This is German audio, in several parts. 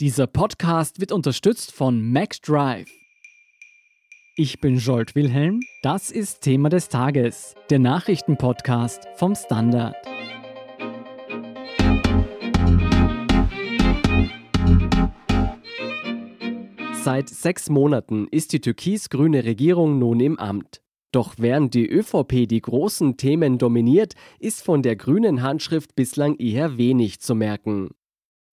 Dieser Podcast wird unterstützt von MacDrive. Ich bin Jolt Wilhelm, das ist Thema des Tages, der Nachrichtenpodcast vom Standard. Seit sechs Monaten ist die türkis-grüne Regierung nun im Amt. Doch während die ÖVP die großen Themen dominiert, ist von der grünen Handschrift bislang eher wenig zu merken.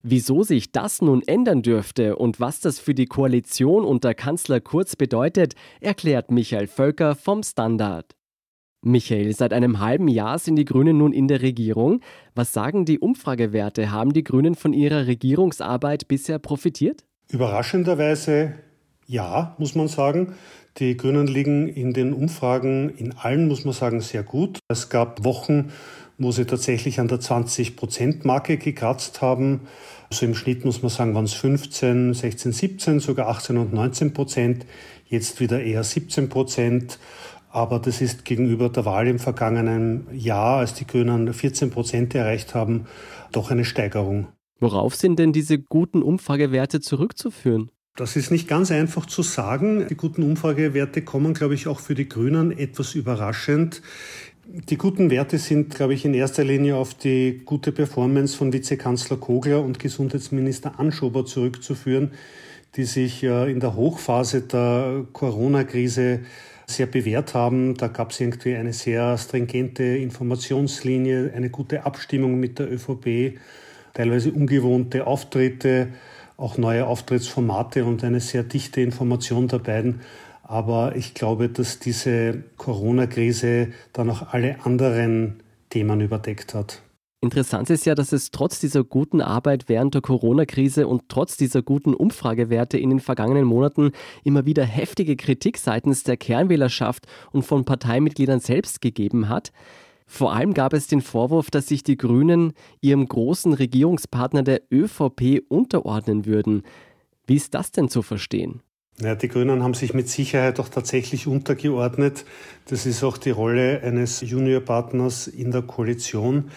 Wieso sich das nun ändern dürfte und was das für die Koalition unter Kanzler Kurz bedeutet, erklärt Michael Völker vom Standard. Michael, seit einem halben Jahr sind die Grünen nun in der Regierung. Was sagen die Umfragewerte? Haben die Grünen von ihrer Regierungsarbeit bisher profitiert? Überraschenderweise ja, muss man sagen. Die Grünen liegen in den Umfragen in allen, muss man sagen, sehr gut. Es gab Wochen, wo sie tatsächlich an der 20-Prozent-Marke gekratzt haben. Also im Schnitt muss man sagen, waren es 15, 16, 17, sogar 18 und 19 Prozent. Jetzt wieder eher 17 Prozent. Aber das ist gegenüber der Wahl im vergangenen Jahr, als die Grünen 14 Prozent erreicht haben, doch eine Steigerung. Worauf sind denn diese guten Umfragewerte zurückzuführen? Das ist nicht ganz einfach zu sagen. Die guten Umfragewerte kommen, glaube ich, auch für die Grünen etwas überraschend. Die guten Werte sind, glaube ich, in erster Linie auf die gute Performance von Vizekanzler Kogler und Gesundheitsminister Anschober zurückzuführen, die sich in der Hochphase der Corona-Krise sehr bewährt haben. Da gab es irgendwie eine sehr stringente Informationslinie, eine gute Abstimmung mit der ÖVP, teilweise ungewohnte Auftritte auch neue Auftrittsformate und eine sehr dichte Information der beiden. Aber ich glaube, dass diese Corona-Krise dann auch alle anderen Themen überdeckt hat. Interessant ist ja, dass es trotz dieser guten Arbeit während der Corona-Krise und trotz dieser guten Umfragewerte in den vergangenen Monaten immer wieder heftige Kritik seitens der Kernwählerschaft und von Parteimitgliedern selbst gegeben hat. Vor allem gab es den Vorwurf, dass sich die Grünen ihrem großen Regierungspartner der ÖVP unterordnen würden. Wie ist das denn zu verstehen? Ja, die Grünen haben sich mit Sicherheit auch tatsächlich untergeordnet. Das ist auch die Rolle eines Juniorpartners in der Koalition.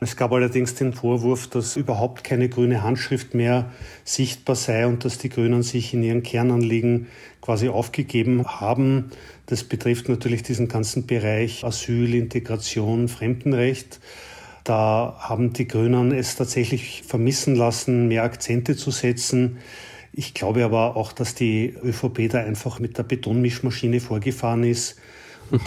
Es gab allerdings den Vorwurf, dass überhaupt keine grüne Handschrift mehr sichtbar sei und dass die Grünen sich in ihren Kernanliegen quasi aufgegeben haben. Das betrifft natürlich diesen ganzen Bereich Asyl, Integration, Fremdenrecht. Da haben die Grünen es tatsächlich vermissen lassen, mehr Akzente zu setzen. Ich glaube aber auch, dass die ÖVP da einfach mit der Betonmischmaschine vorgefahren ist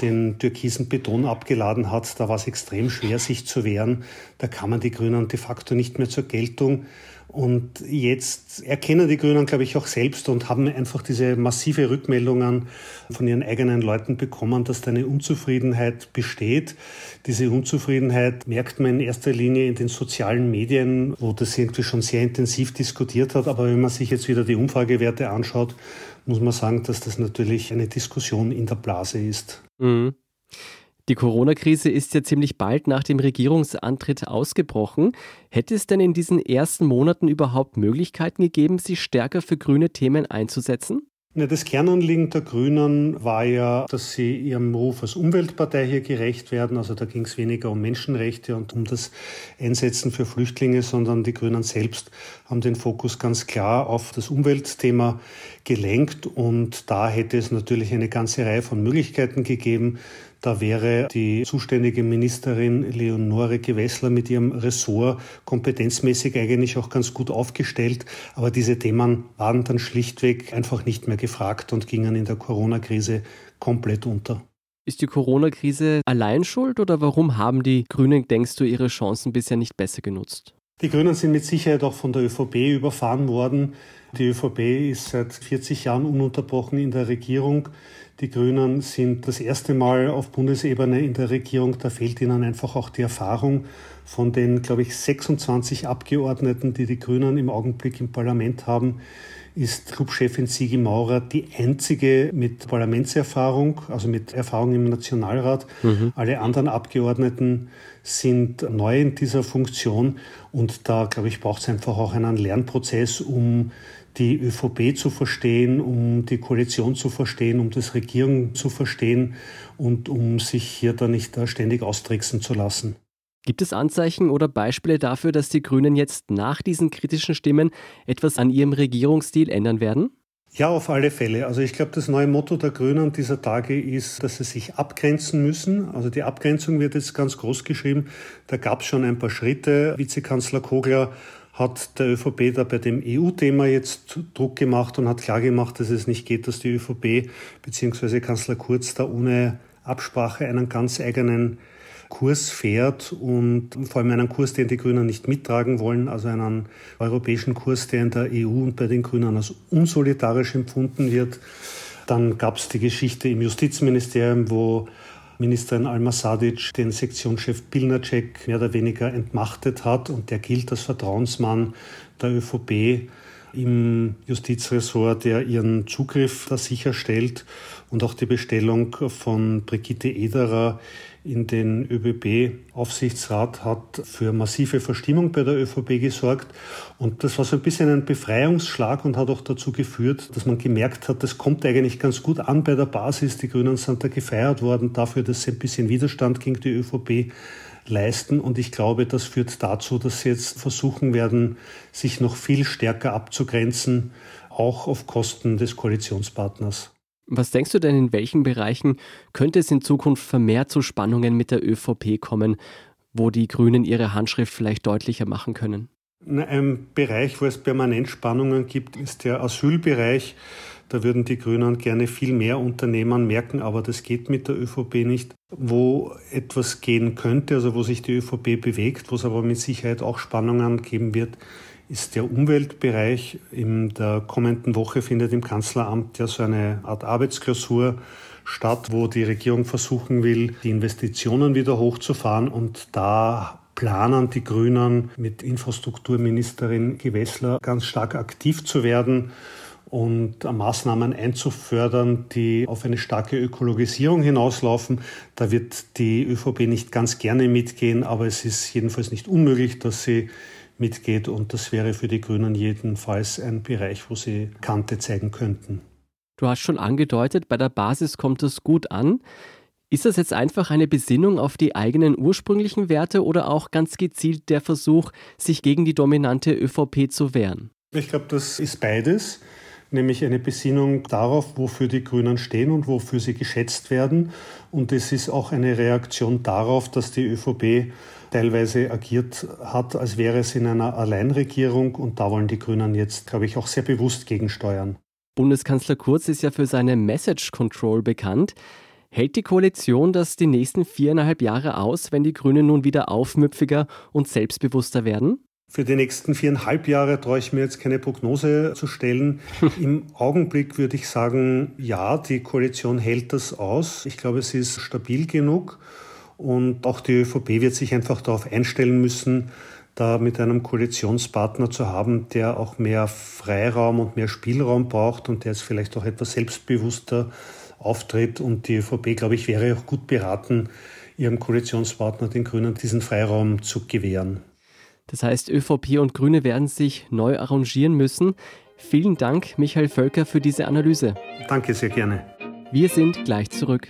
den türkisen Beton abgeladen hat. Da war es extrem schwer, sich zu wehren. Da kamen die Grünen de facto nicht mehr zur Geltung. Und jetzt erkennen die Grünen, glaube ich, auch selbst und haben einfach diese massive Rückmeldungen von ihren eigenen Leuten bekommen, dass da eine Unzufriedenheit besteht. Diese Unzufriedenheit merkt man in erster Linie in den sozialen Medien, wo das irgendwie schon sehr intensiv diskutiert hat. Aber wenn man sich jetzt wieder die Umfragewerte anschaut, muss man sagen, dass das natürlich eine Diskussion in der Blase ist. Mhm. Die Corona-Krise ist ja ziemlich bald nach dem Regierungsantritt ausgebrochen. Hätte es denn in diesen ersten Monaten überhaupt Möglichkeiten gegeben, sich stärker für grüne Themen einzusetzen? Das Kernanliegen der Grünen war ja, dass sie ihrem Ruf als Umweltpartei hier gerecht werden. Also da ging es weniger um Menschenrechte und um das Einsetzen für Flüchtlinge, sondern die Grünen selbst haben den Fokus ganz klar auf das Umweltthema gelenkt. Und da hätte es natürlich eine ganze Reihe von Möglichkeiten gegeben. Da wäre die zuständige Ministerin Leonore Gewessler mit ihrem Ressort kompetenzmäßig eigentlich auch ganz gut aufgestellt. Aber diese Themen waren dann schlichtweg einfach nicht mehr gefragt und gingen in der Corona-Krise komplett unter. Ist die Corona-Krise allein schuld oder warum haben die Grünen, denkst du, ihre Chancen bisher nicht besser genutzt? Die Grünen sind mit Sicherheit auch von der ÖVP überfahren worden. Die ÖVP ist seit 40 Jahren ununterbrochen in der Regierung. Die Grünen sind das erste Mal auf Bundesebene in der Regierung. Da fehlt ihnen einfach auch die Erfahrung von den, glaube ich, 26 Abgeordneten, die die Grünen im Augenblick im Parlament haben ist Clubchefin Sigi Maurer die einzige mit Parlamentserfahrung, also mit Erfahrung im Nationalrat. Mhm. Alle anderen Abgeordneten sind neu in dieser Funktion und da, glaube ich, braucht es einfach auch einen Lernprozess, um die ÖVP zu verstehen, um die Koalition zu verstehen, um das Regierung zu verstehen und um sich hier da nicht ständig austricksen zu lassen. Gibt es Anzeichen oder Beispiele dafür, dass die Grünen jetzt nach diesen kritischen Stimmen etwas an ihrem Regierungsstil ändern werden? Ja, auf alle Fälle. Also ich glaube, das neue Motto der Grünen dieser Tage ist, dass sie sich abgrenzen müssen. Also die Abgrenzung wird jetzt ganz groß geschrieben. Da gab es schon ein paar Schritte. Vizekanzler Kogler hat der ÖVP da bei dem EU-Thema jetzt Druck gemacht und hat klargemacht, dass es nicht geht, dass die ÖVP bzw. Kanzler Kurz da ohne Absprache einen ganz eigenen Kurs fährt und vor allem einen Kurs, den die Grünen nicht mittragen wollen, also einen europäischen Kurs, der in der EU und bei den Grünen als unsolidarisch empfunden wird. Dann gab es die Geschichte im Justizministerium, wo Ministerin Alma Sadic den Sektionschef Pilnacek mehr oder weniger entmachtet hat und der gilt als Vertrauensmann der ÖVP im Justizressort, der ihren Zugriff da sicherstellt und auch die Bestellung von Brigitte Ederer in den ÖBB-Aufsichtsrat hat für massive Verstimmung bei der ÖVP gesorgt. Und das war so ein bisschen ein Befreiungsschlag und hat auch dazu geführt, dass man gemerkt hat, das kommt eigentlich ganz gut an bei der Basis. Die Grünen sind da gefeiert worden dafür, dass sie ein bisschen Widerstand gegen die ÖVP leisten. Und ich glaube, das führt dazu, dass sie jetzt versuchen werden, sich noch viel stärker abzugrenzen, auch auf Kosten des Koalitionspartners. Was denkst du denn, in welchen Bereichen könnte es in Zukunft vermehrt zu Spannungen mit der ÖVP kommen, wo die Grünen ihre Handschrift vielleicht deutlicher machen können? Ein Bereich, wo es permanent Spannungen gibt, ist der Asylbereich. Da würden die Grünen gerne viel mehr unternehmen, merken aber, das geht mit der ÖVP nicht. Wo etwas gehen könnte, also wo sich die ÖVP bewegt, wo es aber mit Sicherheit auch Spannungen geben wird, ist der Umweltbereich. In der kommenden Woche findet im Kanzleramt ja so eine Art Arbeitsklausur statt, wo die Regierung versuchen will, die Investitionen wieder hochzufahren. Und da planen die Grünen mit Infrastrukturministerin Gewessler ganz stark aktiv zu werden und Maßnahmen einzufördern, die auf eine starke Ökologisierung hinauslaufen. Da wird die ÖVP nicht ganz gerne mitgehen, aber es ist jedenfalls nicht unmöglich, dass sie mitgeht. Und das wäre für die Grünen jedenfalls ein Bereich, wo sie Kante zeigen könnten. Du hast schon angedeutet, bei der Basis kommt es gut an. Ist das jetzt einfach eine Besinnung auf die eigenen ursprünglichen Werte oder auch ganz gezielt der Versuch, sich gegen die dominante ÖVP zu wehren? Ich glaube, das ist beides nämlich eine Besinnung darauf, wofür die Grünen stehen und wofür sie geschätzt werden. Und es ist auch eine Reaktion darauf, dass die ÖVP teilweise agiert hat, als wäre es in einer Alleinregierung. Und da wollen die Grünen jetzt, glaube ich, auch sehr bewusst gegensteuern. Bundeskanzler Kurz ist ja für seine Message Control bekannt. Hält die Koalition das die nächsten viereinhalb Jahre aus, wenn die Grünen nun wieder aufmüpfiger und selbstbewusster werden? Für die nächsten viereinhalb Jahre traue ich mir jetzt keine Prognose zu stellen. Im Augenblick würde ich sagen, ja, die Koalition hält das aus. Ich glaube, sie ist stabil genug. Und auch die ÖVP wird sich einfach darauf einstellen müssen, da mit einem Koalitionspartner zu haben, der auch mehr Freiraum und mehr Spielraum braucht und der jetzt vielleicht auch etwas selbstbewusster auftritt. Und die ÖVP, glaube ich, wäre auch gut beraten, ihrem Koalitionspartner, den Grünen, diesen Freiraum zu gewähren. Das heißt, ÖVP und Grüne werden sich neu arrangieren müssen. Vielen Dank, Michael Völker, für diese Analyse. Danke sehr gerne. Wir sind gleich zurück.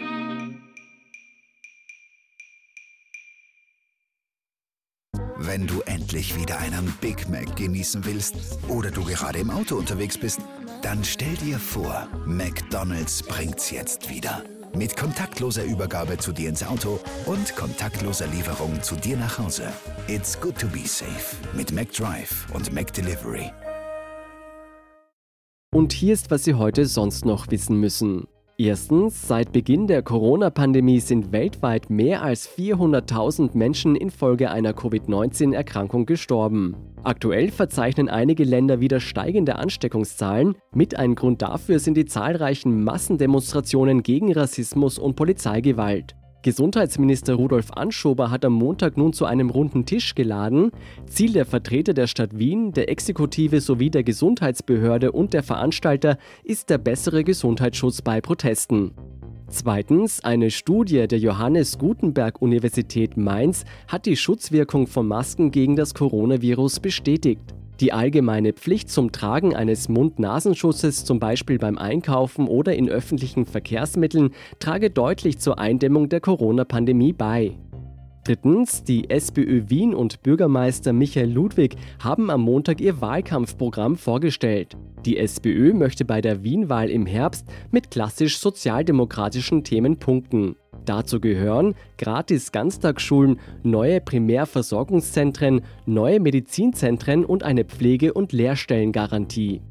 Wenn du endlich wieder einen Big Mac genießen willst oder du gerade im Auto unterwegs bist, dann stell dir vor, McDonald's bringt's jetzt wieder. Mit kontaktloser Übergabe zu dir ins Auto und kontaktloser Lieferung zu dir nach Hause. It's good to be safe mit McDrive und McDelivery. Und hier ist, was Sie heute sonst noch wissen müssen. Erstens, seit Beginn der Corona-Pandemie sind weltweit mehr als 400.000 Menschen infolge einer Covid-19-Erkrankung gestorben. Aktuell verzeichnen einige Länder wieder steigende Ansteckungszahlen. Mit ein Grund dafür sind die zahlreichen Massendemonstrationen gegen Rassismus und Polizeigewalt. Gesundheitsminister Rudolf Anschober hat am Montag nun zu einem runden Tisch geladen. Ziel der Vertreter der Stadt Wien, der Exekutive sowie der Gesundheitsbehörde und der Veranstalter ist der bessere Gesundheitsschutz bei Protesten. Zweitens, eine Studie der Johannes Gutenberg Universität Mainz hat die Schutzwirkung von Masken gegen das Coronavirus bestätigt. Die allgemeine Pflicht zum Tragen eines Mund-Nasenschutzes, zum Beispiel beim Einkaufen oder in öffentlichen Verkehrsmitteln, trage deutlich zur Eindämmung der Corona-Pandemie bei. Drittens, die SPÖ Wien und Bürgermeister Michael Ludwig haben am Montag ihr Wahlkampfprogramm vorgestellt. Die SPÖ möchte bei der Wien-Wahl im Herbst mit klassisch sozialdemokratischen Themen punkten. Dazu gehören gratis Ganztagsschulen, neue Primärversorgungszentren, neue Medizinzentren und eine Pflege- und Lehrstellengarantie.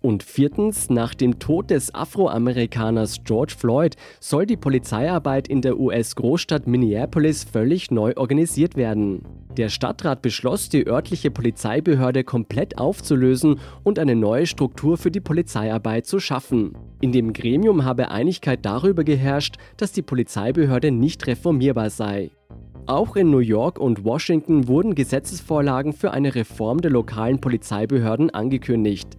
Und viertens, nach dem Tod des Afroamerikaners George Floyd soll die Polizeiarbeit in der US-Großstadt Minneapolis völlig neu organisiert werden. Der Stadtrat beschloss, die örtliche Polizeibehörde komplett aufzulösen und eine neue Struktur für die Polizeiarbeit zu schaffen. In dem Gremium habe Einigkeit darüber geherrscht, dass die Polizeibehörde nicht reformierbar sei. Auch in New York und Washington wurden Gesetzesvorlagen für eine Reform der lokalen Polizeibehörden angekündigt.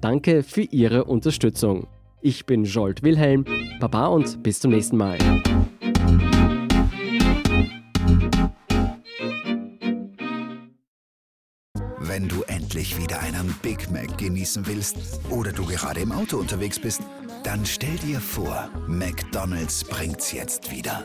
Danke für Ihre Unterstützung. Ich bin Jolt Wilhelm, Baba und bis zum nächsten Mal. Wenn du endlich wieder einen Big Mac genießen willst oder du gerade im Auto unterwegs bist, dann stell dir vor, McDonald's bringt's jetzt wieder.